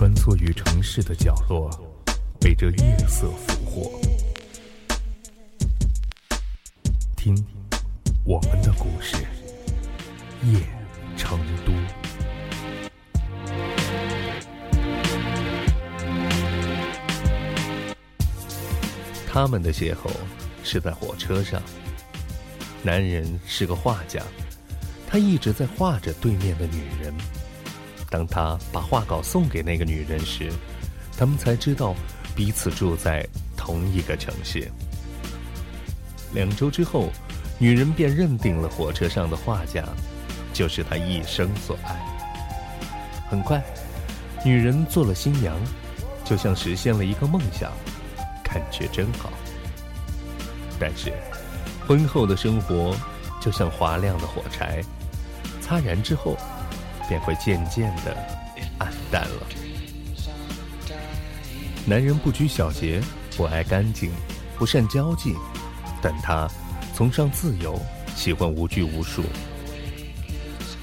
穿梭于城市的角落，被这夜色俘获。听，我们的故事，夜成都。他们的邂逅是在火车上。男人是个画家，他一直在画着对面的女人。当他把画稿送给那个女人时，他们才知道彼此住在同一个城市。两周之后，女人便认定了火车上的画家就是她一生所爱。很快，女人做了新娘，就像实现了一个梦想，感觉真好。但是，婚后的生活就像划亮的火柴，擦燃之后。便会渐渐的暗淡了。男人不拘小节，不爱干净，不善交际，但他崇尚自由，喜欢无拘无束。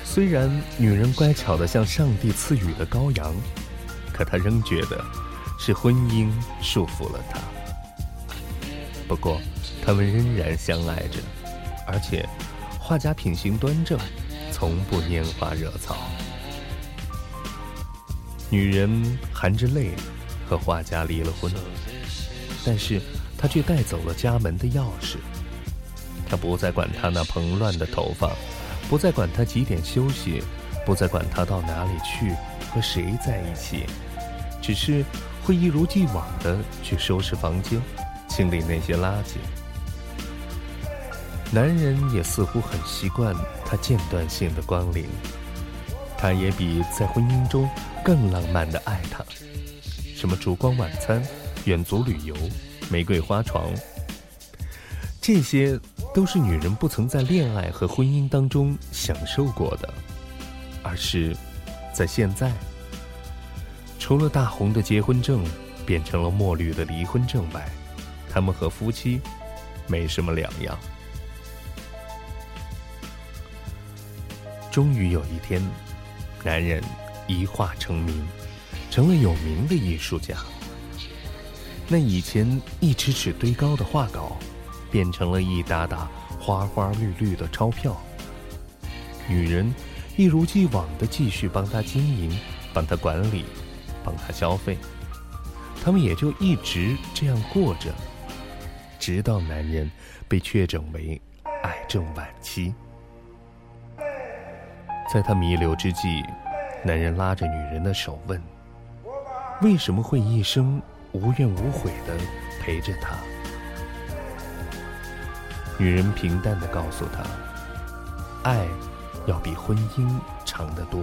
虽然女人乖巧的像上帝赐予的羔羊，可他仍觉得是婚姻束缚了他。不过，他们仍然相爱着，而且画家品行端正。从不拈花惹草。女人含着泪和画家离了婚，但是她却带走了家门的钥匙。她不再管他那蓬乱的头发，不再管他几点休息，不再管他到哪里去和谁在一起，只是会一如既往的去收拾房间，清理那些垃圾。男人也似乎很习惯他间断性的光临，他也比在婚姻中更浪漫的爱她。什么烛光晚餐、远足旅游、玫瑰花床，这些都是女人不曾在恋爱和婚姻当中享受过的，而是在现在，除了大红的结婚证变成了墨绿的离婚证外，他们和夫妻没什么两样。终于有一天，男人一画成名，成了有名的艺术家。那以前一尺尺堆高的画稿，变成了一沓沓花花绿绿的钞票。女人一如既往的继续帮他经营，帮他管理，帮他消费。他们也就一直这样过着，直到男人被确诊为癌症晚期。在他弥留之际，男人拉着女人的手问：“为什么会一生无怨无悔的陪着他？”女人平淡的告诉他：“爱要比婚姻长得多。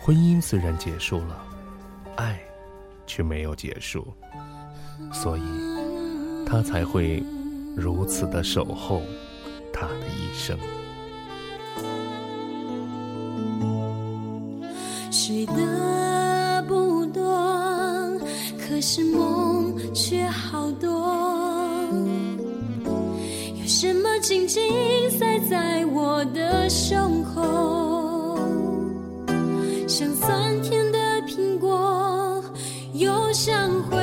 婚姻虽然结束了，爱却没有结束，所以他才会如此的守候他的一生。”是梦却好多。有什么紧紧塞在我的胸口，像酸甜的苹果，又像回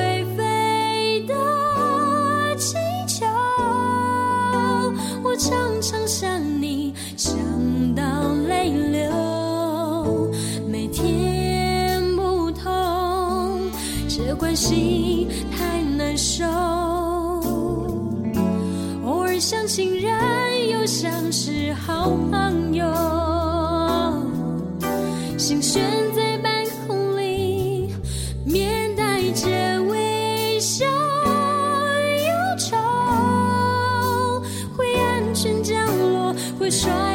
手偶尔像情人，又像是好朋友，心悬在半空里面，带着微笑，忧愁会安全降落，会双。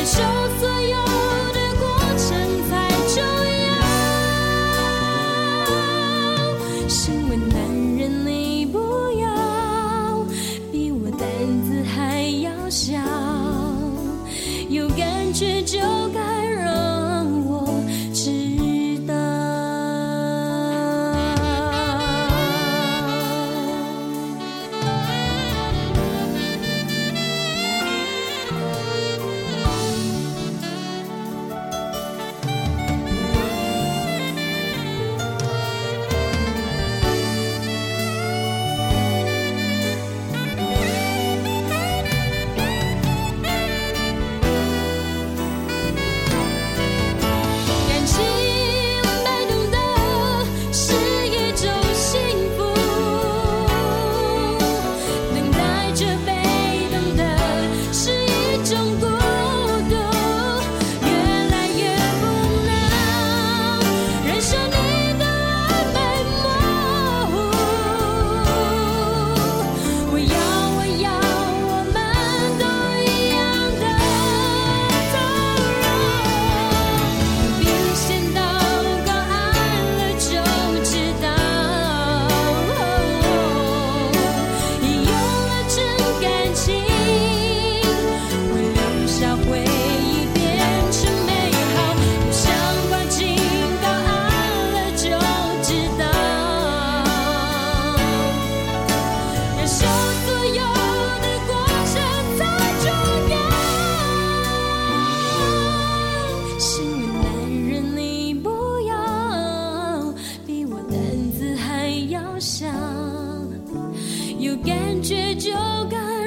接受所有的过程才重要身为男人你不要比我胆子还要小。有感觉就有感觉就该